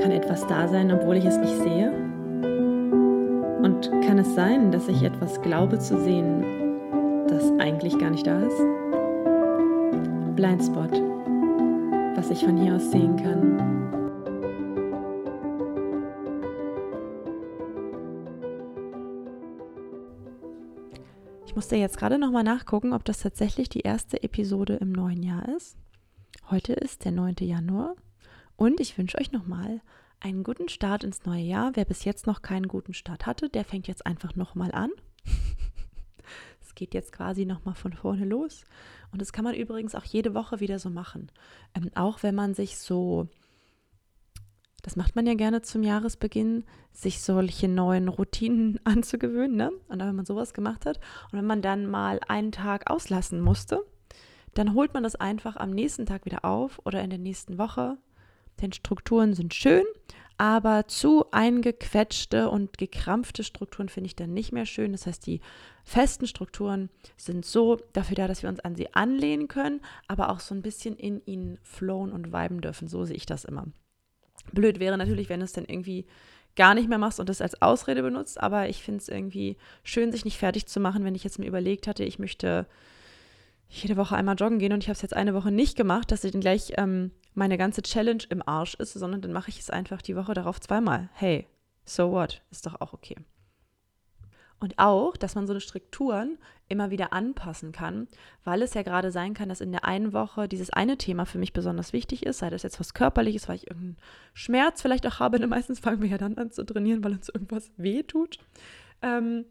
Kann etwas da sein, obwohl ich es nicht sehe? Und kann es sein, dass ich etwas glaube zu sehen, das eigentlich gar nicht da ist? Blindspot, was ich von hier aus sehen kann. Ich musste jetzt gerade nochmal nachgucken, ob das tatsächlich die erste Episode im neuen Jahr ist. Heute ist der 9. Januar und ich wünsche euch nochmal einen guten Start ins neue Jahr. Wer bis jetzt noch keinen guten Start hatte, der fängt jetzt einfach nochmal an. Es geht jetzt quasi nochmal von vorne los. Und das kann man übrigens auch jede Woche wieder so machen. Ähm, auch wenn man sich so das macht man ja gerne zum Jahresbeginn, sich solche neuen Routinen anzugewöhnen. Ne? Und wenn man sowas gemacht hat und wenn man dann mal einen Tag auslassen musste, dann holt man das einfach am nächsten Tag wieder auf oder in der nächsten Woche. Denn Strukturen sind schön, aber zu eingequetschte und gekrampfte Strukturen finde ich dann nicht mehr schön. Das heißt, die festen Strukturen sind so dafür da, dass wir uns an sie anlehnen können, aber auch so ein bisschen in ihnen flowen und viben dürfen. So sehe ich das immer. Blöd wäre natürlich, wenn du es dann irgendwie gar nicht mehr machst und das als Ausrede benutzt, aber ich finde es irgendwie schön, sich nicht fertig zu machen, wenn ich jetzt mir überlegt hatte, ich möchte jede Woche einmal joggen gehen und ich habe es jetzt eine Woche nicht gemacht, dass ich dann gleich ähm, meine ganze Challenge im Arsch ist, sondern dann mache ich es einfach die Woche darauf zweimal. Hey, so what? Ist doch auch okay. Und auch, dass man so eine Strukturen immer wieder anpassen kann, weil es ja gerade sein kann, dass in der einen Woche dieses eine Thema für mich besonders wichtig ist, sei das jetzt was Körperliches, weil ich irgendeinen Schmerz vielleicht auch habe. Denn meistens fangen wir ja dann an zu trainieren, weil uns irgendwas weh tut. Ähm,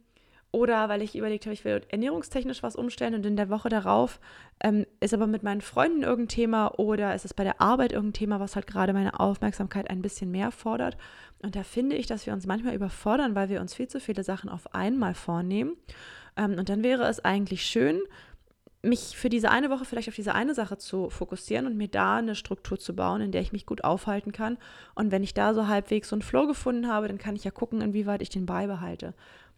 oder weil ich überlegt habe, ich will ernährungstechnisch was umstellen und in der Woche darauf ähm, ist aber mit meinen Freunden irgendein Thema oder ist es bei der Arbeit irgendein Thema, was halt gerade meine Aufmerksamkeit ein bisschen mehr fordert. Und da finde ich, dass wir uns manchmal überfordern, weil wir uns viel zu viele Sachen auf einmal vornehmen. Ähm, und dann wäre es eigentlich schön, mich für diese eine Woche vielleicht auf diese eine Sache zu fokussieren und mir da eine Struktur zu bauen, in der ich mich gut aufhalten kann. Und wenn ich da so halbwegs so einen Flow gefunden habe, dann kann ich ja gucken, inwieweit ich den beibehalte.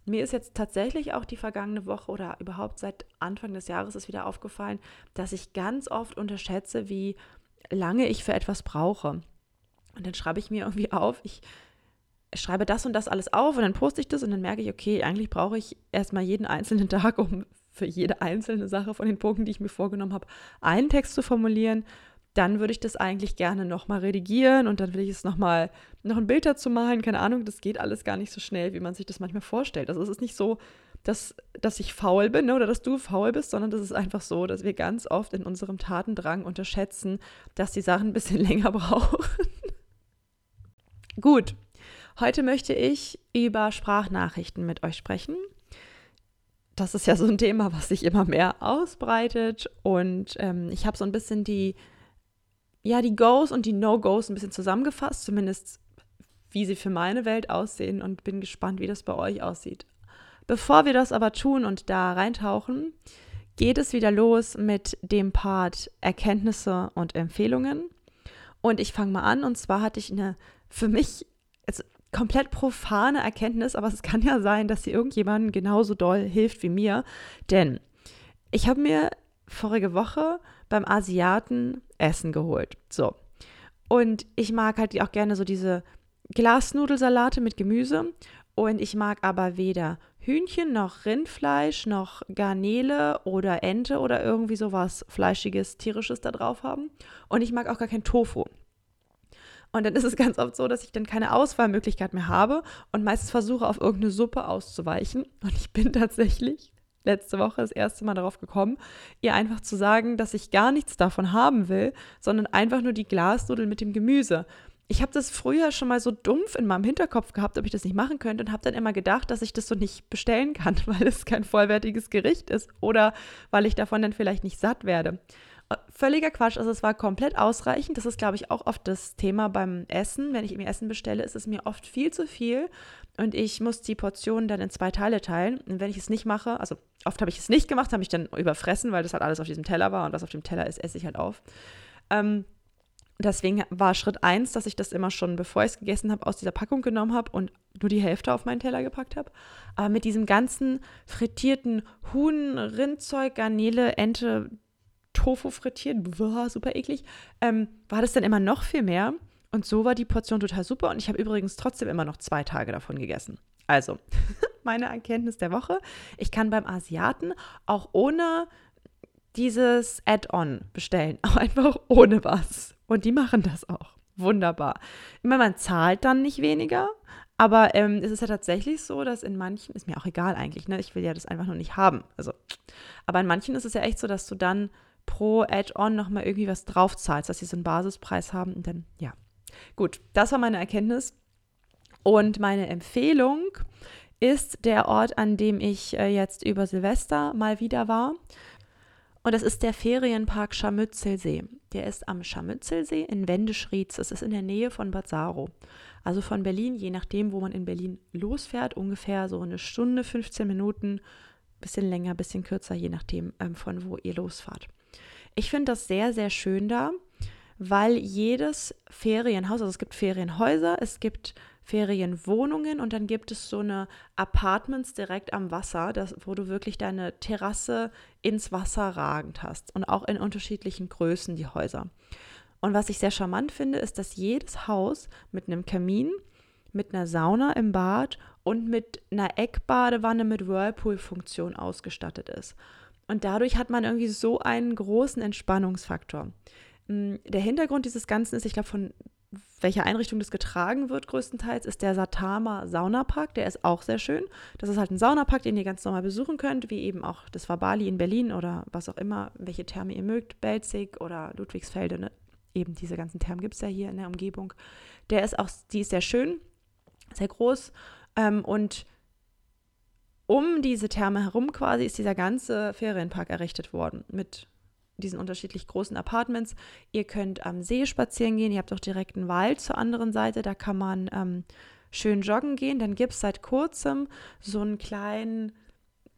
Mir ist jetzt tatsächlich auch die vergangene Woche oder überhaupt seit Anfang des Jahres ist wieder aufgefallen, dass ich ganz oft unterschätze, wie lange ich für etwas brauche. Und dann schreibe ich mir irgendwie auf, ich schreibe das und das alles auf und dann poste ich das und dann merke ich, okay, eigentlich brauche ich erstmal jeden einzelnen Tag, um für jede einzelne Sache von den Punkten, die ich mir vorgenommen habe, einen Text zu formulieren. Dann würde ich das eigentlich gerne nochmal redigieren und dann will ich es nochmal, noch ein Bild dazu malen. Keine Ahnung, das geht alles gar nicht so schnell, wie man sich das manchmal vorstellt. Also es ist nicht so, dass, dass ich faul bin ne, oder dass du faul bist, sondern das ist einfach so, dass wir ganz oft in unserem Tatendrang unterschätzen, dass die Sachen ein bisschen länger brauchen. Gut, Heute möchte ich über Sprachnachrichten mit euch sprechen. Das ist ja so ein Thema, was sich immer mehr ausbreitet. Und ähm, ich habe so ein bisschen die, ja, die Goes und die No-Goes ein bisschen zusammengefasst, zumindest wie sie für meine Welt aussehen und bin gespannt, wie das bei euch aussieht. Bevor wir das aber tun und da reintauchen, geht es wieder los mit dem Part Erkenntnisse und Empfehlungen. Und ich fange mal an. Und zwar hatte ich eine für mich komplett profane Erkenntnis, aber es kann ja sein, dass sie irgendjemandem genauso doll hilft wie mir. Denn ich habe mir vorige Woche beim Asiaten Essen geholt. So. Und ich mag halt auch gerne so diese Glasnudelsalate mit Gemüse. Und ich mag aber weder Hühnchen noch Rindfleisch noch Garnele oder Ente oder irgendwie sowas Fleischiges, Tierisches da drauf haben. Und ich mag auch gar kein Tofu. Und dann ist es ganz oft so, dass ich dann keine Auswahlmöglichkeit mehr habe und meistens versuche, auf irgendeine Suppe auszuweichen. Und ich bin tatsächlich letzte Woche das erste Mal darauf gekommen, ihr einfach zu sagen, dass ich gar nichts davon haben will, sondern einfach nur die Glasnudeln mit dem Gemüse. Ich habe das früher schon mal so dumpf in meinem Hinterkopf gehabt, ob ich das nicht machen könnte und habe dann immer gedacht, dass ich das so nicht bestellen kann, weil es kein vollwertiges Gericht ist oder weil ich davon dann vielleicht nicht satt werde. Völliger Quatsch. Also es war komplett ausreichend. Das ist, glaube ich, auch oft das Thema beim Essen. Wenn ich mir Essen bestelle, ist es mir oft viel zu viel und ich muss die Portionen dann in zwei Teile teilen. Und wenn ich es nicht mache, also oft habe ich es nicht gemacht, habe ich dann überfressen, weil das halt alles auf diesem Teller war und was auf dem Teller ist, esse ich halt auf. Ähm, deswegen war Schritt eins, dass ich das immer schon, bevor ich es gegessen habe, aus dieser Packung genommen habe und nur die Hälfte auf meinen Teller gepackt habe. Aber mit diesem ganzen frittierten Huhn, Rindzeug, Garnele, Ente, Tofu frittiert, boah, super eklig, ähm, war das dann immer noch viel mehr. Und so war die Portion total super. Und ich habe übrigens trotzdem immer noch zwei Tage davon gegessen. Also, meine Erkenntnis der Woche. Ich kann beim Asiaten auch ohne dieses Add-on bestellen. Auch einfach ohne was. Und die machen das auch. Wunderbar. Immer man zahlt dann nicht weniger, aber ähm, es ist ja tatsächlich so, dass in manchen, ist mir auch egal eigentlich, ne? Ich will ja das einfach nur nicht haben. Also, aber in manchen ist es ja echt so, dass du dann pro Add-on nochmal irgendwie was draufzahlst, dass sie so einen Basispreis haben und dann, ja. Gut, das war meine Erkenntnis. Und meine Empfehlung ist der Ort, an dem ich äh, jetzt über Silvester mal wieder war. Und das ist der Ferienpark Scharmützelsee. Der ist am Scharmützelsee in Wendeschrieds. Das ist in der Nähe von Bad Saro. Also von Berlin, je nachdem, wo man in Berlin losfährt, ungefähr so eine Stunde, 15 Minuten, bisschen länger, bisschen kürzer, je nachdem, ähm, von wo ihr losfahrt. Ich finde das sehr, sehr schön da, weil jedes Ferienhaus, also es gibt Ferienhäuser, es gibt Ferienwohnungen und dann gibt es so eine Apartments direkt am Wasser, das, wo du wirklich deine Terrasse ins Wasser ragend hast und auch in unterschiedlichen Größen die Häuser. Und was ich sehr charmant finde, ist, dass jedes Haus mit einem Kamin, mit einer Sauna im Bad und mit einer Eckbadewanne mit Whirlpool-Funktion ausgestattet ist. Und dadurch hat man irgendwie so einen großen Entspannungsfaktor. Mm, der Hintergrund dieses Ganzen ist, ich glaube, von welcher Einrichtung das getragen wird, größtenteils, ist der Satama Saunapark. Der ist auch sehr schön. Das ist halt ein Saunapark, den ihr ganz normal besuchen könnt, wie eben auch das war Bali in Berlin oder was auch immer, welche Therme ihr mögt, Belzig oder Ludwigsfelde. Ne? Eben diese ganzen Thermen gibt es ja hier in der Umgebung. Der ist auch, die ist sehr schön, sehr groß ähm, und um diese Therme herum quasi ist dieser ganze Ferienpark errichtet worden mit diesen unterschiedlich großen Apartments. Ihr könnt am See spazieren gehen, ihr habt auch direkt einen Wald zur anderen Seite, da kann man ähm, schön joggen gehen. Dann gibt es seit kurzem so einen kleinen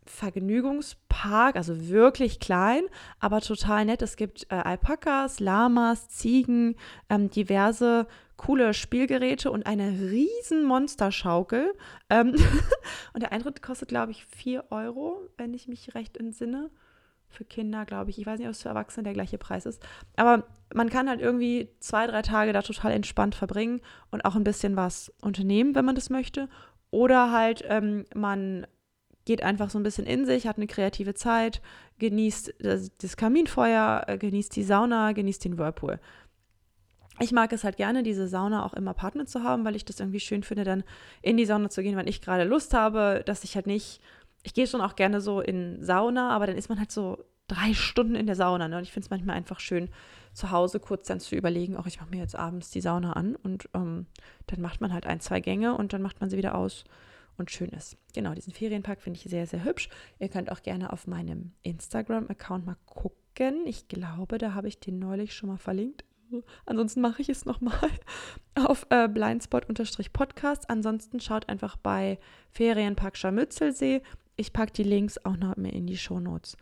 Vergnügungspark, also wirklich klein, aber total nett. Es gibt äh, Alpakas, Lamas, Ziegen, ähm, diverse coole Spielgeräte und eine riesen Monsterschaukel. Ähm und der Eintritt kostet, glaube ich, 4 Euro, wenn ich mich recht entsinne für Kinder, glaube ich. Ich weiß nicht, ob es für Erwachsene der gleiche Preis ist. Aber man kann halt irgendwie zwei, drei Tage da total entspannt verbringen und auch ein bisschen was unternehmen, wenn man das möchte. Oder halt ähm, man geht einfach so ein bisschen in sich, hat eine kreative Zeit, genießt das, das Kaminfeuer, äh, genießt die Sauna, genießt den Whirlpool. Ich mag es halt gerne, diese Sauna auch im Apartment zu haben, weil ich das irgendwie schön finde, dann in die Sauna zu gehen, wenn ich gerade Lust habe, dass ich halt nicht ich gehe schon auch gerne so in Sauna, aber dann ist man halt so drei Stunden in der Sauna. Ne? Und ich finde es manchmal einfach schön, zu Hause kurz dann zu überlegen, auch ich mache mir jetzt abends die Sauna an und ähm, dann macht man halt ein, zwei Gänge und dann macht man sie wieder aus und schön ist. Genau, diesen Ferienpark finde ich sehr, sehr hübsch. Ihr könnt auch gerne auf meinem Instagram-Account mal gucken. Ich glaube, da habe ich den neulich schon mal verlinkt. Ansonsten mache ich es nochmal auf äh, blindspot-podcast. Ansonsten schaut einfach bei Ferienpark Scharmützelsee ich packe die Links auch noch mehr in die Shownotes.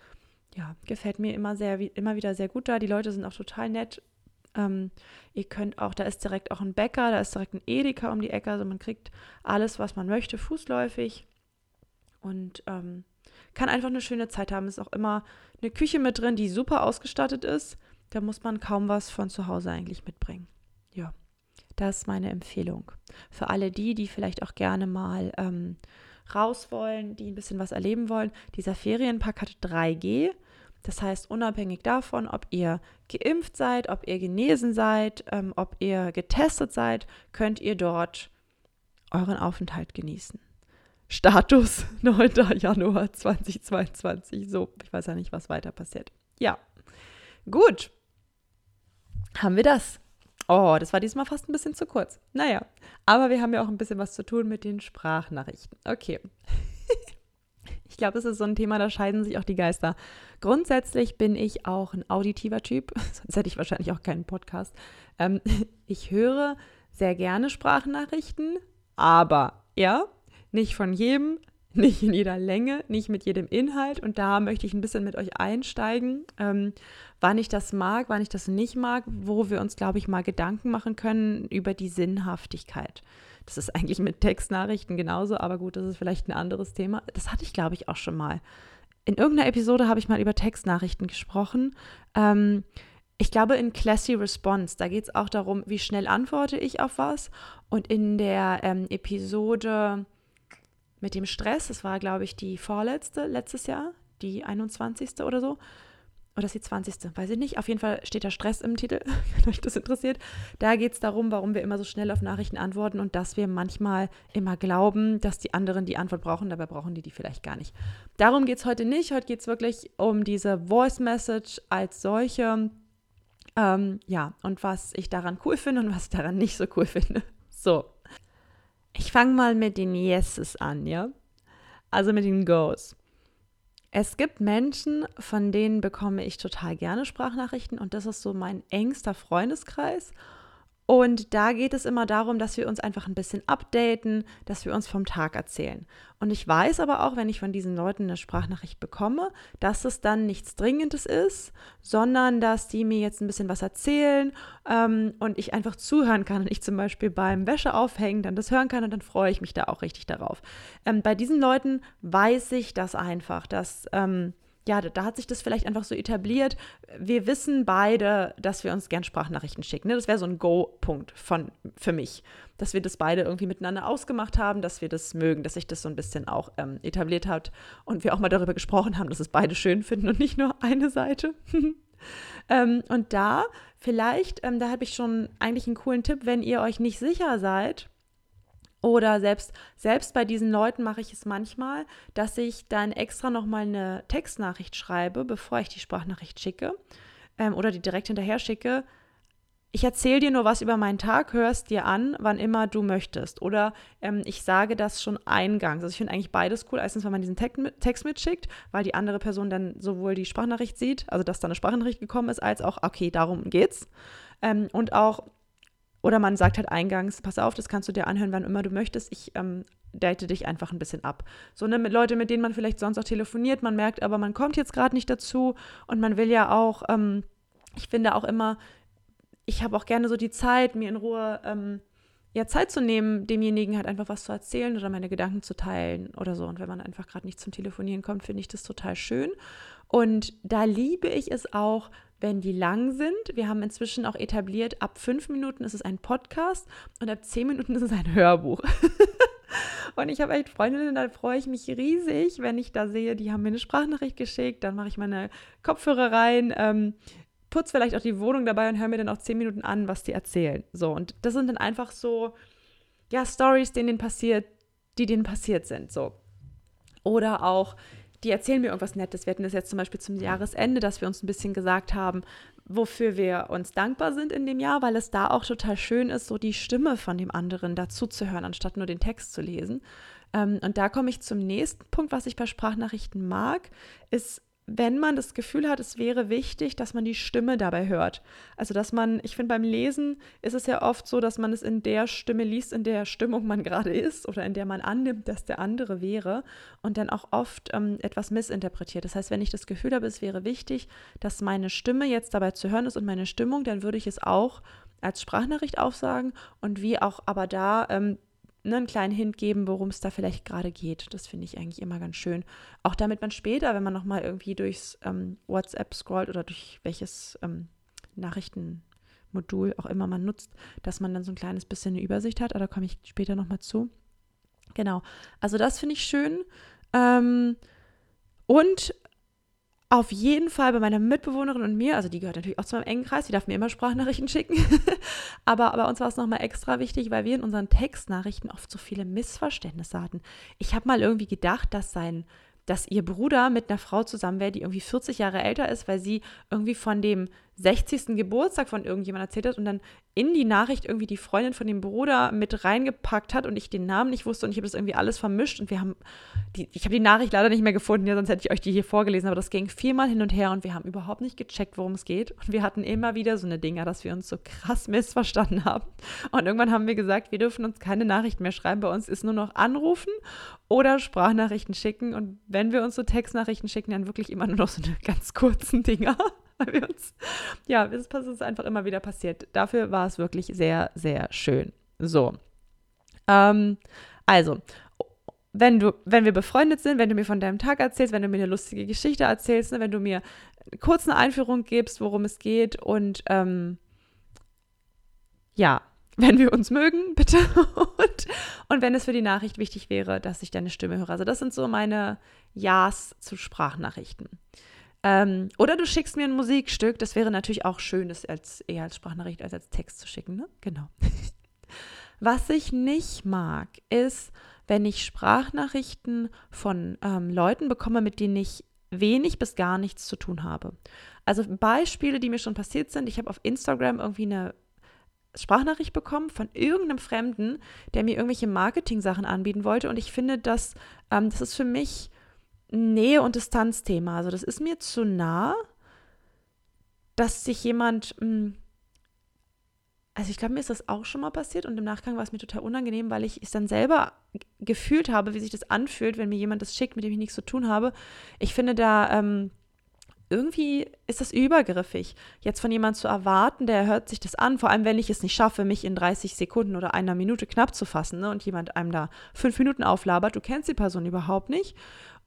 Ja, gefällt mir immer sehr, immer wieder sehr gut da. Die Leute sind auch total nett. Ähm, ihr könnt auch, da ist direkt auch ein Bäcker, da ist direkt ein Edeka um die Ecke. Also man kriegt alles, was man möchte, fußläufig. Und ähm, kann einfach eine schöne Zeit haben. Ist auch immer eine Küche mit drin, die super ausgestattet ist. Da muss man kaum was von zu Hause eigentlich mitbringen. Ja, das ist meine Empfehlung. Für alle die, die vielleicht auch gerne mal ähm, raus wollen, die ein bisschen was erleben wollen. Dieser Ferienpark hat 3G. Das heißt, unabhängig davon, ob ihr geimpft seid, ob ihr genesen seid, ähm, ob ihr getestet seid, könnt ihr dort euren Aufenthalt genießen. Status 9. Januar 2022. So, ich weiß ja nicht, was weiter passiert. Ja, gut. Haben wir das. Oh, das war diesmal fast ein bisschen zu kurz. Naja, aber wir haben ja auch ein bisschen was zu tun mit den Sprachnachrichten. Okay. ich glaube, es ist so ein Thema, da scheiden sich auch die Geister. Grundsätzlich bin ich auch ein auditiver Typ, sonst hätte ich wahrscheinlich auch keinen Podcast. Ähm, ich höre sehr gerne Sprachnachrichten, aber ja, nicht von jedem, nicht in jeder Länge, nicht mit jedem Inhalt. Und da möchte ich ein bisschen mit euch einsteigen, ähm, wann ich das mag, wann ich das nicht mag, wo wir uns, glaube ich, mal Gedanken machen können über die Sinnhaftigkeit. Das ist eigentlich mit Textnachrichten genauso, aber gut, das ist vielleicht ein anderes Thema. Das hatte ich, glaube ich, auch schon mal. In irgendeiner Episode habe ich mal über Textnachrichten gesprochen. Ähm, ich glaube, in Classy Response, da geht es auch darum, wie schnell antworte ich auf was. Und in der ähm, Episode mit dem Stress, das war, glaube ich, die vorletzte letztes Jahr, die 21. oder so, oder ist die 20. Weiß ich nicht. Auf jeden Fall steht da Stress im Titel, wenn euch das interessiert. Da geht es darum, warum wir immer so schnell auf Nachrichten antworten und dass wir manchmal immer glauben, dass die anderen die Antwort brauchen. Dabei brauchen die die vielleicht gar nicht. Darum geht es heute nicht. Heute geht es wirklich um diese Voice Message als solche. Ähm, ja, und was ich daran cool finde und was ich daran nicht so cool finde. So. Ich fange mal mit den Yeses an, ja? Also mit den Goes. Es gibt Menschen, von denen bekomme ich total gerne Sprachnachrichten und das ist so mein engster Freundeskreis. Und da geht es immer darum, dass wir uns einfach ein bisschen updaten, dass wir uns vom Tag erzählen. Und ich weiß aber auch, wenn ich von diesen Leuten eine Sprachnachricht bekomme, dass es dann nichts Dringendes ist, sondern dass die mir jetzt ein bisschen was erzählen ähm, und ich einfach zuhören kann und ich zum Beispiel beim Wäscheaufhängen dann das hören kann und dann freue ich mich da auch richtig darauf. Ähm, bei diesen Leuten weiß ich das einfach, dass. Ähm, ja, da, hat sich das vielleicht einfach so etabliert. Wir wissen beide, dass wir uns gern Sprachnachrichten schicken. Ne? Das wäre so ein Go-Punkt für mich, dass wir das beide irgendwie miteinander ausgemacht haben, dass wir das mögen, dass sich das so ein bisschen auch ähm, etabliert hat und wir auch mal darüber gesprochen haben, dass es beide schön finden und nicht nur eine Seite. ähm, und da vielleicht, ähm, da habe ich schon eigentlich einen coolen Tipp, wenn ihr euch nicht sicher seid, oder selbst, selbst bei diesen Leuten mache ich es manchmal, dass ich dann extra nochmal eine Textnachricht schreibe, bevor ich die Sprachnachricht schicke ähm, oder die direkt hinterher schicke. Ich erzähle dir nur was über meinen Tag, hörst dir an, wann immer du möchtest. Oder ähm, ich sage das schon eingangs. Also ich finde eigentlich beides cool. Erstens, wenn man diesen Text mitschickt, weil die andere Person dann sowohl die Sprachnachricht sieht, also dass da eine Sprachnachricht gekommen ist, als auch, okay, darum geht's. Ähm, und auch oder man sagt halt eingangs, pass auf, das kannst du dir anhören, wann immer du möchtest. Ich ähm, date dich einfach ein bisschen ab. So ne, mit Leute, mit denen man vielleicht sonst auch telefoniert, man merkt aber, man kommt jetzt gerade nicht dazu und man will ja auch, ähm, ich finde auch immer, ich habe auch gerne so die Zeit, mir in Ruhe ähm, ja, Zeit zu nehmen, demjenigen halt einfach was zu erzählen oder meine Gedanken zu teilen oder so. Und wenn man einfach gerade nicht zum Telefonieren kommt, finde ich das total schön. Und da liebe ich es auch, wenn die lang sind. Wir haben inzwischen auch etabliert, ab fünf Minuten ist es ein Podcast und ab zehn Minuten ist es ein Hörbuch. und ich habe echt Freundinnen, da freue ich mich riesig, wenn ich da sehe, die haben mir eine Sprachnachricht geschickt, dann mache ich meine Kopfhörer rein, ähm, putze vielleicht auch die Wohnung dabei und höre mir dann auch zehn Minuten an, was die erzählen. So, und das sind dann einfach so, ja, Stories, denen passiert, die denen passiert sind. So. Oder auch, die erzählen mir irgendwas Nettes. Wir hatten das jetzt zum Beispiel zum Jahresende, dass wir uns ein bisschen gesagt haben, wofür wir uns dankbar sind in dem Jahr, weil es da auch total schön ist, so die Stimme von dem anderen dazu zu hören, anstatt nur den Text zu lesen. Ähm, und da komme ich zum nächsten Punkt, was ich bei Sprachnachrichten mag, ist wenn man das Gefühl hat, es wäre wichtig, dass man die Stimme dabei hört. Also, dass man, ich finde, beim Lesen ist es ja oft so, dass man es in der Stimme liest, in der Stimmung man gerade ist oder in der man annimmt, dass der andere wäre und dann auch oft ähm, etwas missinterpretiert. Das heißt, wenn ich das Gefühl habe, es wäre wichtig, dass meine Stimme jetzt dabei zu hören ist und meine Stimmung, dann würde ich es auch als Sprachnachricht aufsagen und wie auch aber da ähm, ne, einen kleinen Hint geben, worum es da vielleicht gerade geht. Das finde ich eigentlich immer ganz schön. Auch damit man später, wenn man nochmal irgendwie durchs ähm, WhatsApp scrollt oder durch welches ähm, Nachrichtenmodul auch immer man nutzt, dass man dann so ein kleines bisschen eine Übersicht hat. Aber da komme ich später nochmal zu. Genau. Also das finde ich schön. Ähm, und auf jeden Fall bei meiner Mitbewohnerin und mir, also die gehört natürlich auch zu meinem engen Kreis, die darf mir immer Sprachnachrichten schicken. Aber bei uns war es nochmal extra wichtig, weil wir in unseren Textnachrichten oft so viele Missverständnisse hatten. Ich habe mal irgendwie gedacht, dass sein dass ihr Bruder mit einer Frau zusammen wäre, die irgendwie 40 Jahre älter ist, weil sie irgendwie von dem 60. Geburtstag von irgendjemand erzählt hat und dann in die Nachricht irgendwie die Freundin von dem Bruder mit reingepackt hat und ich den Namen nicht wusste und ich habe das irgendwie alles vermischt und wir haben, die, ich habe die Nachricht leider nicht mehr gefunden, ja, sonst hätte ich euch die hier vorgelesen, aber das ging viermal hin und her und wir haben überhaupt nicht gecheckt, worum es geht und wir hatten immer wieder so eine Dinger, dass wir uns so krass missverstanden haben und irgendwann haben wir gesagt, wir dürfen uns keine Nachrichten mehr schreiben, bei uns ist nur noch anrufen oder Sprachnachrichten schicken und wenn wir uns so Textnachrichten schicken, dann wirklich immer nur noch so eine ganz kurzen Dinger. weil wir uns, ja, es ist einfach immer wieder passiert. Dafür war es wirklich sehr, sehr schön. So. Ähm, also, wenn du, wenn wir befreundet sind, wenn du mir von deinem Tag erzählst, wenn du mir eine lustige Geschichte erzählst, ne, wenn du mir kurz eine Einführung gibst, worum es geht und ähm, ja, wenn wir uns mögen, bitte. Und, und wenn es für die Nachricht wichtig wäre, dass ich deine Stimme höre. Also das sind so meine Ja's zu Sprachnachrichten. Ähm, oder du schickst mir ein Musikstück. Das wäre natürlich auch schön, das als, eher als Sprachnachricht als als Text zu schicken. Ne? Genau. Was ich nicht mag, ist, wenn ich Sprachnachrichten von ähm, Leuten bekomme, mit denen ich wenig bis gar nichts zu tun habe. Also Beispiele, die mir schon passiert sind. Ich habe auf Instagram irgendwie eine Sprachnachricht bekommen von irgendeinem Fremden, der mir irgendwelche Marketing-Sachen anbieten wollte. Und ich finde, dass ähm, das ist für mich Nähe- und Distanzthema. Also das ist mir zu nah, dass sich jemand, hm, also ich glaube, mir ist das auch schon mal passiert und im Nachgang war es mir total unangenehm, weil ich es dann selber gefühlt habe, wie sich das anfühlt, wenn mir jemand das schickt, mit dem ich nichts zu tun habe. Ich finde da ähm, irgendwie ist das übergriffig, jetzt von jemandem zu erwarten, der hört sich das an, vor allem wenn ich es nicht schaffe, mich in 30 Sekunden oder einer Minute knapp zu fassen ne, und jemand einem da fünf Minuten auflabert, du kennst die Person überhaupt nicht.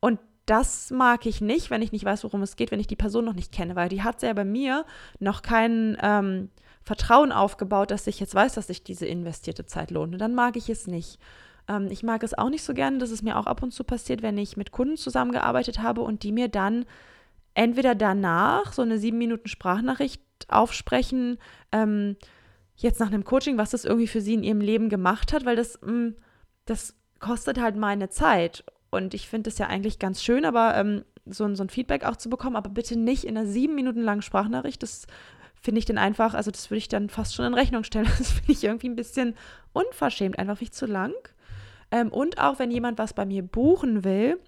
Und das mag ich nicht, wenn ich nicht weiß, worum es geht, wenn ich die Person noch nicht kenne, weil die hat ja bei mir noch kein ähm, Vertrauen aufgebaut, dass ich jetzt weiß, dass sich diese investierte Zeit lohnt. Und dann mag ich es nicht. Ähm, ich mag es auch nicht so gerne, dass es mir auch ab und zu passiert, wenn ich mit Kunden zusammengearbeitet habe und die mir dann entweder danach so eine sieben Minuten Sprachnachricht aufsprechen, ähm, jetzt nach einem Coaching, was das irgendwie für sie in ihrem Leben gemacht hat, weil das, mh, mm, das kostet halt meine Zeit. Und ich finde es ja eigentlich ganz schön, aber ähm, so, so ein Feedback auch zu bekommen, aber bitte nicht in einer sieben Minuten langen Sprachnachricht. Das finde ich dann einfach, also das würde ich dann fast schon in Rechnung stellen. Das finde ich irgendwie ein bisschen unverschämt, einfach nicht zu lang. Ähm, und auch wenn jemand was bei mir buchen will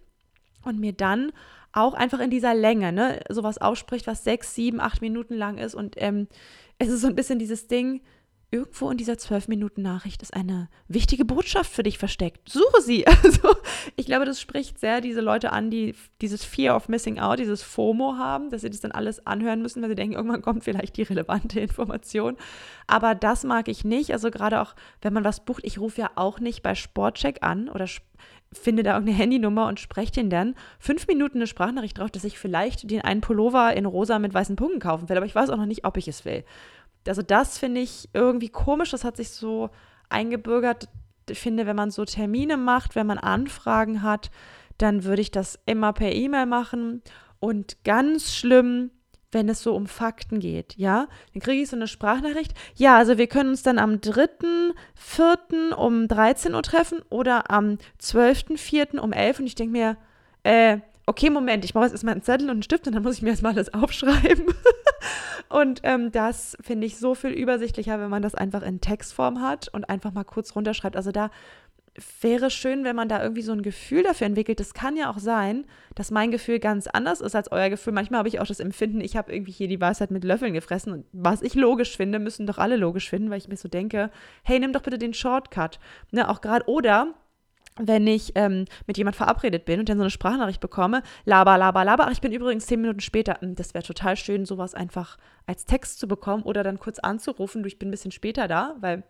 und mir dann auch einfach in dieser Länge, ne, sowas ausspricht, was sechs, sieben, acht Minuten lang ist. Und ähm, es ist so ein bisschen dieses Ding, irgendwo in dieser zwölf Minuten Nachricht ist eine wichtige Botschaft für dich versteckt. Suche sie. Also ich glaube, das spricht sehr diese Leute an, die dieses Fear of Missing Out, dieses FOMO haben, dass sie das dann alles anhören müssen, weil sie denken, irgendwann kommt vielleicht die relevante Information. Aber das mag ich nicht. Also gerade auch, wenn man was bucht, ich rufe ja auch nicht bei Sportcheck an oder finde da irgendeine Handynummer und spreche den dann fünf Minuten eine Sprachnachricht drauf, dass ich vielleicht den einen Pullover in rosa mit weißen Punkten kaufen will, aber ich weiß auch noch nicht, ob ich es will. Also das finde ich irgendwie komisch, das hat sich so eingebürgert. Ich finde, wenn man so Termine macht, wenn man Anfragen hat, dann würde ich das immer per E-Mail machen und ganz schlimm, wenn es so um Fakten geht, ja, dann kriege ich so eine Sprachnachricht. Ja, also wir können uns dann am 3.4. um 13 Uhr treffen oder am 12.4. um 11 Uhr. Und ich denke mir, äh, okay, Moment, ich brauche jetzt erstmal einen Zettel und einen Stift und dann muss ich mir erstmal alles aufschreiben. und ähm, das finde ich so viel übersichtlicher, wenn man das einfach in Textform hat und einfach mal kurz runterschreibt. Also da wäre schön, wenn man da irgendwie so ein Gefühl dafür entwickelt. Das kann ja auch sein, dass mein Gefühl ganz anders ist als euer Gefühl. Manchmal habe ich auch das Empfinden, ich habe irgendwie hier die Weisheit mit Löffeln gefressen. Und was ich logisch finde, müssen doch alle logisch finden, weil ich mir so denke, hey, nimm doch bitte den Shortcut. Ne, auch gerade, oder wenn ich ähm, mit jemand verabredet bin und dann so eine Sprachnachricht bekomme, laber, laber, laber, ach, ich bin übrigens zehn Minuten später. Hm, das wäre total schön, sowas einfach als Text zu bekommen oder dann kurz anzurufen, du, ich bin ein bisschen später da, weil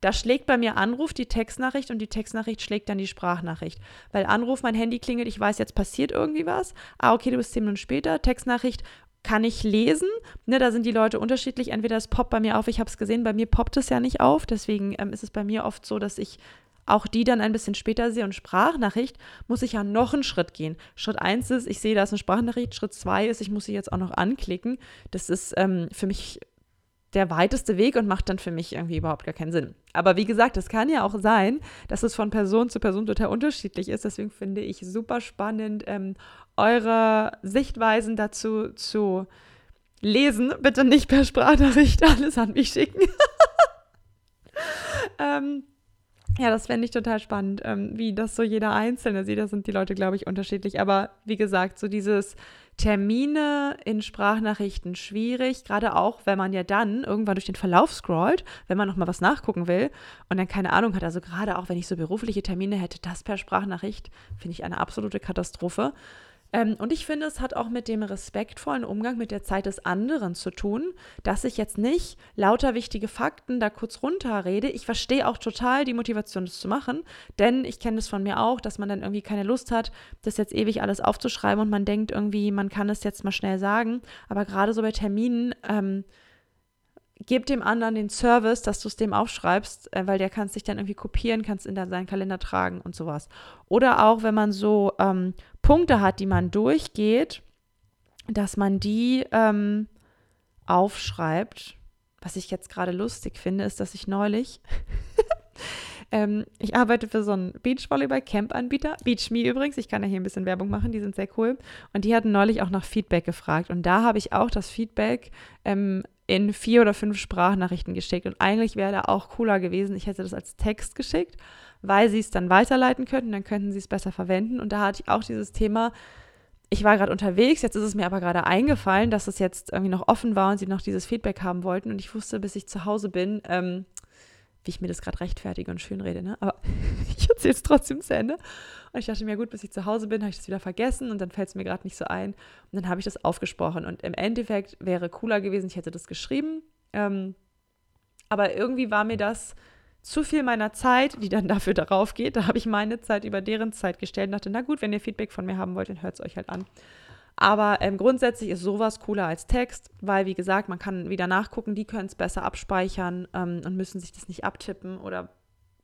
da schlägt bei mir Anruf die Textnachricht und die Textnachricht schlägt dann die Sprachnachricht. Weil Anruf, mein Handy klingelt, ich weiß, jetzt passiert irgendwie was. Ah, okay, du bist zehn Minuten später. Textnachricht kann ich lesen. Ne, da sind die Leute unterschiedlich. Entweder es poppt bei mir auf, ich habe es gesehen, bei mir poppt es ja nicht auf. Deswegen ähm, ist es bei mir oft so, dass ich auch die dann ein bisschen später sehe. Und Sprachnachricht muss ich ja noch einen Schritt gehen. Schritt 1 ist, ich sehe, da ist eine Sprachnachricht. Schritt 2 ist, ich muss sie jetzt auch noch anklicken. Das ist ähm, für mich der weiteste Weg und macht dann für mich irgendwie überhaupt gar keinen Sinn. Aber wie gesagt, es kann ja auch sein, dass es von Person zu Person total unterschiedlich ist. Deswegen finde ich super spannend, ähm, eure Sichtweisen dazu zu lesen. Bitte nicht per Sprachnachricht alles an mich schicken. ähm, ja, das fände ich total spannend, ähm, wie das so jeder Einzelne sieht. Da sind die Leute, glaube ich, unterschiedlich. Aber wie gesagt, so dieses Termine in Sprachnachrichten schwierig, gerade auch, wenn man ja dann irgendwann durch den Verlauf scrollt, wenn man nochmal was nachgucken will und dann keine Ahnung hat. Also gerade auch, wenn ich so berufliche Termine hätte, das per Sprachnachricht, finde ich eine absolute Katastrophe. Ähm, und ich finde, es hat auch mit dem respektvollen Umgang mit der Zeit des anderen zu tun, dass ich jetzt nicht lauter wichtige Fakten da kurz runterrede. Ich verstehe auch total die Motivation, das zu machen, denn ich kenne das von mir auch, dass man dann irgendwie keine Lust hat, das jetzt ewig alles aufzuschreiben und man denkt irgendwie, man kann es jetzt mal schnell sagen. Aber gerade so bei Terminen, ähm, gib dem anderen den Service, dass du es dem aufschreibst, äh, weil der kann es sich dann irgendwie kopieren, kannst in seinen Kalender tragen und sowas. Oder auch, wenn man so ähm, Punkte hat, die man durchgeht, dass man die ähm, aufschreibt. Was ich jetzt gerade lustig finde, ist, dass ich neulich ähm, ich arbeite für so einen Beachvolleyball-Camp-Anbieter, BeachMe übrigens, ich kann ja hier ein bisschen Werbung machen, die sind sehr cool. Und die hatten neulich auch nach Feedback gefragt. Und da habe ich auch das Feedback ähm, in vier oder fünf Sprachnachrichten geschickt. Und eigentlich wäre da auch cooler gewesen, ich hätte das als Text geschickt, weil sie es dann weiterleiten könnten, dann könnten sie es besser verwenden. Und da hatte ich auch dieses Thema, ich war gerade unterwegs, jetzt ist es mir aber gerade eingefallen, dass es jetzt irgendwie noch offen war und sie noch dieses Feedback haben wollten. Und ich wusste, bis ich zu Hause bin, ähm, wie ich mir das gerade rechtfertige und schön rede, ne? Aber ich erzähle es trotzdem zu Ende. Und ich dachte mir, gut, bis ich zu Hause bin, habe ich das wieder vergessen und dann fällt es mir gerade nicht so ein. Und dann habe ich das aufgesprochen. Und im Endeffekt wäre cooler gewesen, ich hätte das geschrieben. Ähm, aber irgendwie war mir das zu viel meiner Zeit, die dann dafür darauf geht. Da habe ich meine Zeit über deren Zeit gestellt und dachte, na gut, wenn ihr Feedback von mir haben wollt, dann hört es euch halt an. Aber ähm, grundsätzlich ist sowas cooler als Text, weil, wie gesagt, man kann wieder nachgucken, die können es besser abspeichern ähm, und müssen sich das nicht abtippen oder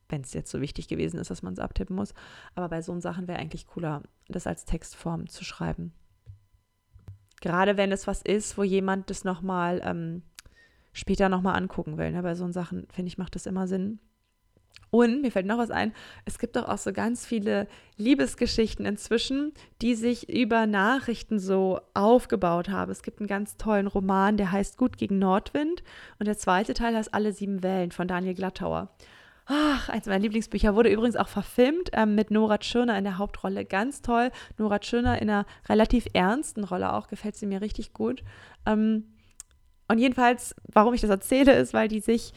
wenn es jetzt so wichtig gewesen ist, dass man es abtippen muss. Aber bei so Sachen wäre eigentlich cooler, das als Textform zu schreiben. Gerade wenn es was ist, wo jemand das nochmal ähm, später nochmal angucken will. Ne? Bei so Sachen, finde ich, macht das immer Sinn. Und mir fällt noch was ein, es gibt doch auch so ganz viele Liebesgeschichten inzwischen, die sich über Nachrichten so aufgebaut haben. Es gibt einen ganz tollen Roman, der heißt Gut gegen Nordwind und der zweite Teil heißt Alle sieben Wellen von Daniel Glattauer. Ach, eins meiner Lieblingsbücher wurde übrigens auch verfilmt ähm, mit Nora Tschirner in der Hauptrolle. Ganz toll. Nora Tschirner in einer relativ ernsten Rolle auch, gefällt sie mir richtig gut. Ähm, und jedenfalls, warum ich das erzähle, ist, weil die sich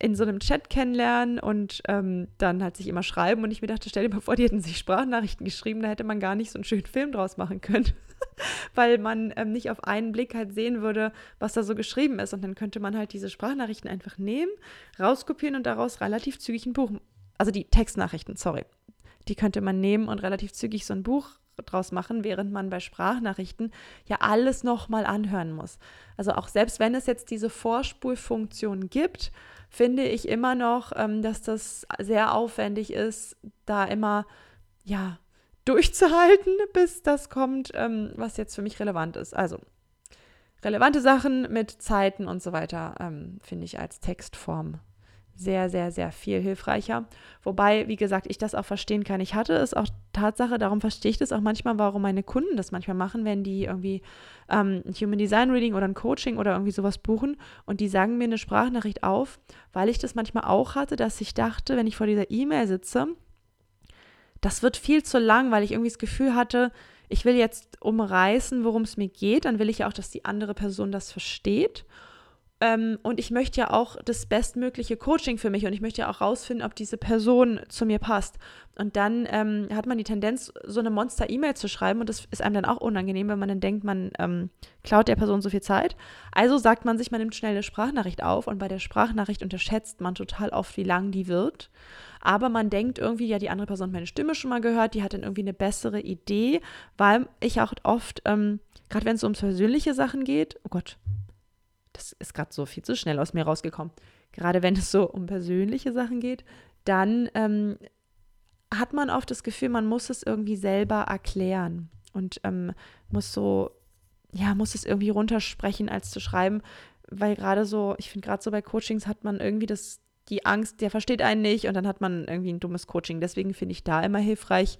in so einem Chat kennenlernen und ähm, dann halt sich immer schreiben. Und ich mir dachte, stell dir mal vor, die hätten sich Sprachnachrichten geschrieben, da hätte man gar nicht so einen schönen Film draus machen können. Weil man ähm, nicht auf einen Blick halt sehen würde, was da so geschrieben ist. Und dann könnte man halt diese Sprachnachrichten einfach nehmen, rauskopieren und daraus relativ zügig ein Buch, also die Textnachrichten, sorry, die könnte man nehmen und relativ zügig so ein Buch draus machen, während man bei Sprachnachrichten ja alles nochmal anhören muss. Also auch selbst wenn es jetzt diese Vorspulfunktion gibt, finde ich immer noch, ähm, dass das sehr aufwendig ist, da immer, ja, durchzuhalten, bis das kommt, ähm, was jetzt für mich relevant ist. Also relevante Sachen mit Zeiten und so weiter ähm, finde ich als Textform sehr, sehr, sehr viel hilfreicher. Wobei, wie gesagt, ich das auch verstehen kann. Ich hatte es auch Tatsache, darum verstehe ich das auch manchmal, warum meine Kunden das manchmal machen, wenn die irgendwie ähm, ein Human Design Reading oder ein Coaching oder irgendwie sowas buchen und die sagen mir eine Sprachnachricht auf, weil ich das manchmal auch hatte, dass ich dachte, wenn ich vor dieser E-Mail sitze, das wird viel zu lang, weil ich irgendwie das Gefühl hatte, ich will jetzt umreißen, worum es mir geht, dann will ich ja auch, dass die andere Person das versteht. Ähm, und ich möchte ja auch das bestmögliche Coaching für mich und ich möchte ja auch rausfinden, ob diese Person zu mir passt. Und dann ähm, hat man die Tendenz, so eine Monster-E-Mail zu schreiben und das ist einem dann auch unangenehm, wenn man dann denkt, man ähm, klaut der Person so viel Zeit. Also sagt man sich, man nimmt schnell eine Sprachnachricht auf und bei der Sprachnachricht unterschätzt man total oft, wie lang die wird. Aber man denkt irgendwie, ja, die andere Person hat meine Stimme schon mal gehört, die hat dann irgendwie eine bessere Idee, weil ich auch oft, ähm, gerade wenn es um persönliche Sachen geht, oh Gott, das ist gerade so viel zu schnell aus mir rausgekommen, gerade wenn es so um persönliche Sachen geht, dann ähm, hat man oft das Gefühl, man muss es irgendwie selber erklären und ähm, muss so, ja, muss es irgendwie runtersprechen, als zu schreiben, weil gerade so, ich finde gerade so bei Coachings hat man irgendwie das, die Angst, der versteht einen nicht und dann hat man irgendwie ein dummes Coaching. Deswegen finde ich da immer hilfreich,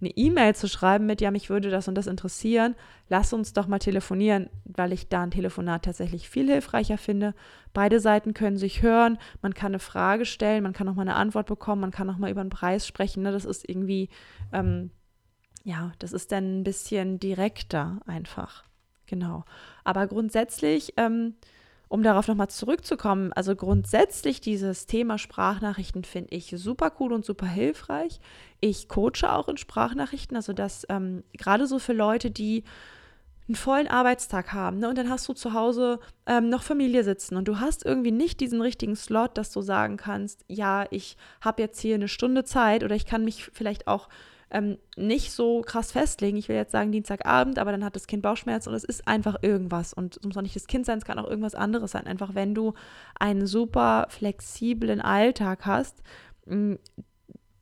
eine E-Mail zu schreiben mit, ja, mich würde das und das interessieren, lass uns doch mal telefonieren, weil ich da ein Telefonat tatsächlich viel hilfreicher finde. Beide Seiten können sich hören, man kann eine Frage stellen, man kann auch mal eine Antwort bekommen, man kann auch mal über den Preis sprechen. Ne? Das ist irgendwie, ähm, ja, das ist dann ein bisschen direkter einfach. Genau. Aber grundsätzlich, ähm, um darauf nochmal zurückzukommen, also grundsätzlich dieses Thema Sprachnachrichten finde ich super cool und super hilfreich. Ich coache auch in Sprachnachrichten, also das ähm, gerade so für Leute, die einen vollen Arbeitstag haben ne? und dann hast du zu Hause ähm, noch Familie sitzen und du hast irgendwie nicht diesen richtigen Slot, dass du sagen kannst, ja, ich habe jetzt hier eine Stunde Zeit oder ich kann mich vielleicht auch ähm, nicht so krass festlegen. Ich will jetzt sagen Dienstagabend, aber dann hat das Kind Bauchschmerzen und es ist einfach irgendwas. Und es muss auch nicht das Kind sein, es kann auch irgendwas anderes sein. Einfach wenn du einen super flexiblen Alltag hast,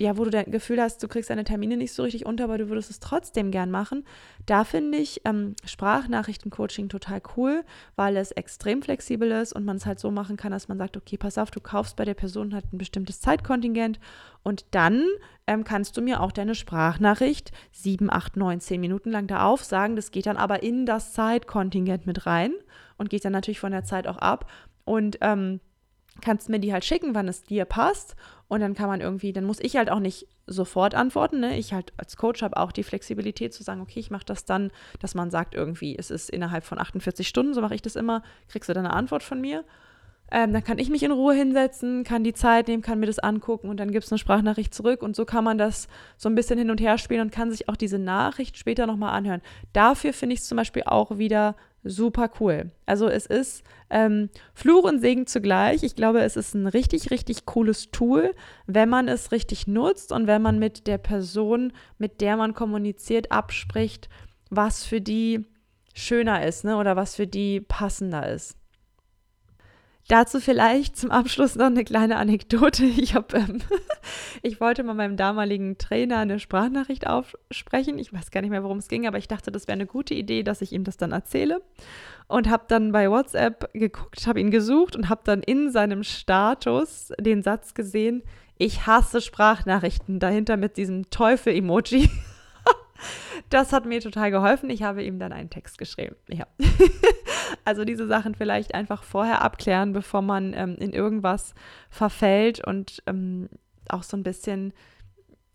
ja, wo du dein Gefühl hast, du kriegst deine Termine nicht so richtig unter, aber du würdest es trotzdem gern machen. Da finde ich ähm, Sprachnachrichtencoaching total cool, weil es extrem flexibel ist und man es halt so machen kann, dass man sagt, okay, pass auf, du kaufst bei der Person halt ein bestimmtes Zeitkontingent und dann ähm, kannst du mir auch deine Sprachnachricht sieben, acht, neun, zehn Minuten lang da aufsagen. Das geht dann aber in das Zeitkontingent mit rein und geht dann natürlich von der Zeit auch ab. Und ähm, kannst mir die halt schicken, wann es dir passt. Und dann kann man irgendwie, dann muss ich halt auch nicht sofort antworten. Ne? Ich halt als Coach habe auch die Flexibilität zu sagen, okay, ich mache das dann, dass man sagt irgendwie, es ist innerhalb von 48 Stunden, so mache ich das immer, kriegst du dann eine Antwort von mir. Ähm, dann kann ich mich in Ruhe hinsetzen, kann die Zeit nehmen, kann mir das angucken und dann gibt es eine Sprachnachricht zurück und so kann man das so ein bisschen hin und her spielen und kann sich auch diese Nachricht später nochmal anhören. Dafür finde ich es zum Beispiel auch wieder super cool. Also es ist ähm, Fluch und Segen zugleich. Ich glaube, es ist ein richtig, richtig cooles Tool, wenn man es richtig nutzt und wenn man mit der Person, mit der man kommuniziert, abspricht, was für die schöner ist ne? oder was für die passender ist. Dazu vielleicht zum Abschluss noch eine kleine Anekdote. Ich, hab, ähm, ich wollte mal meinem damaligen Trainer eine Sprachnachricht aufsprechen. Ich weiß gar nicht mehr, worum es ging, aber ich dachte, das wäre eine gute Idee, dass ich ihm das dann erzähle. Und habe dann bei WhatsApp geguckt, habe ihn gesucht und habe dann in seinem Status den Satz gesehen, ich hasse Sprachnachrichten, dahinter mit diesem Teufel-Emoji. Das hat mir total geholfen. Ich habe ihm dann einen Text geschrieben. Ja. also diese Sachen vielleicht einfach vorher abklären, bevor man ähm, in irgendwas verfällt und ähm, auch so ein bisschen,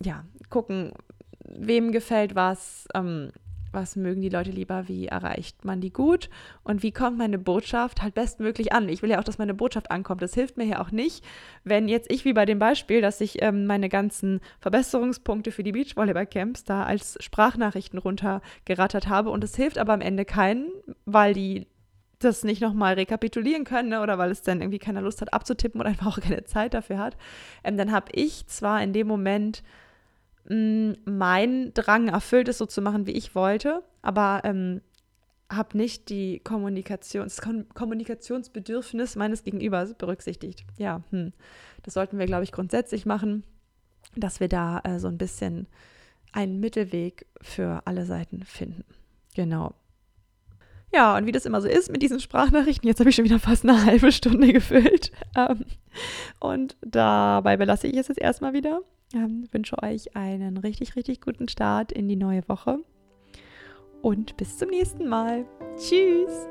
ja, gucken, wem gefällt was, ähm, was mögen die Leute lieber, wie erreicht man die gut und wie kommt meine Botschaft halt bestmöglich an. Ich will ja auch, dass meine Botschaft ankommt. Das hilft mir ja auch nicht, wenn jetzt ich wie bei dem Beispiel, dass ich ähm, meine ganzen Verbesserungspunkte für die Beachvolleyball-Camps da als Sprachnachrichten runtergerattert habe und es hilft aber am Ende keinen, weil die das nicht nochmal rekapitulieren können ne? oder weil es dann irgendwie keiner Lust hat abzutippen oder einfach auch keine Zeit dafür hat, ähm, dann habe ich zwar in dem Moment mein Drang erfüllt ist, so zu machen, wie ich wollte, aber ähm, habe nicht die Kommunikations Kommunikationsbedürfnis meines Gegenübers berücksichtigt. Ja, hm. das sollten wir, glaube ich, grundsätzlich machen, dass wir da äh, so ein bisschen einen Mittelweg für alle Seiten finden. Genau. Ja, und wie das immer so ist mit diesen Sprachnachrichten, jetzt habe ich schon wieder fast eine halbe Stunde gefüllt. Ähm, und dabei belasse ich es jetzt erstmal wieder. Ähm, wünsche euch einen richtig, richtig guten Start in die neue Woche. Und bis zum nächsten Mal. Tschüss.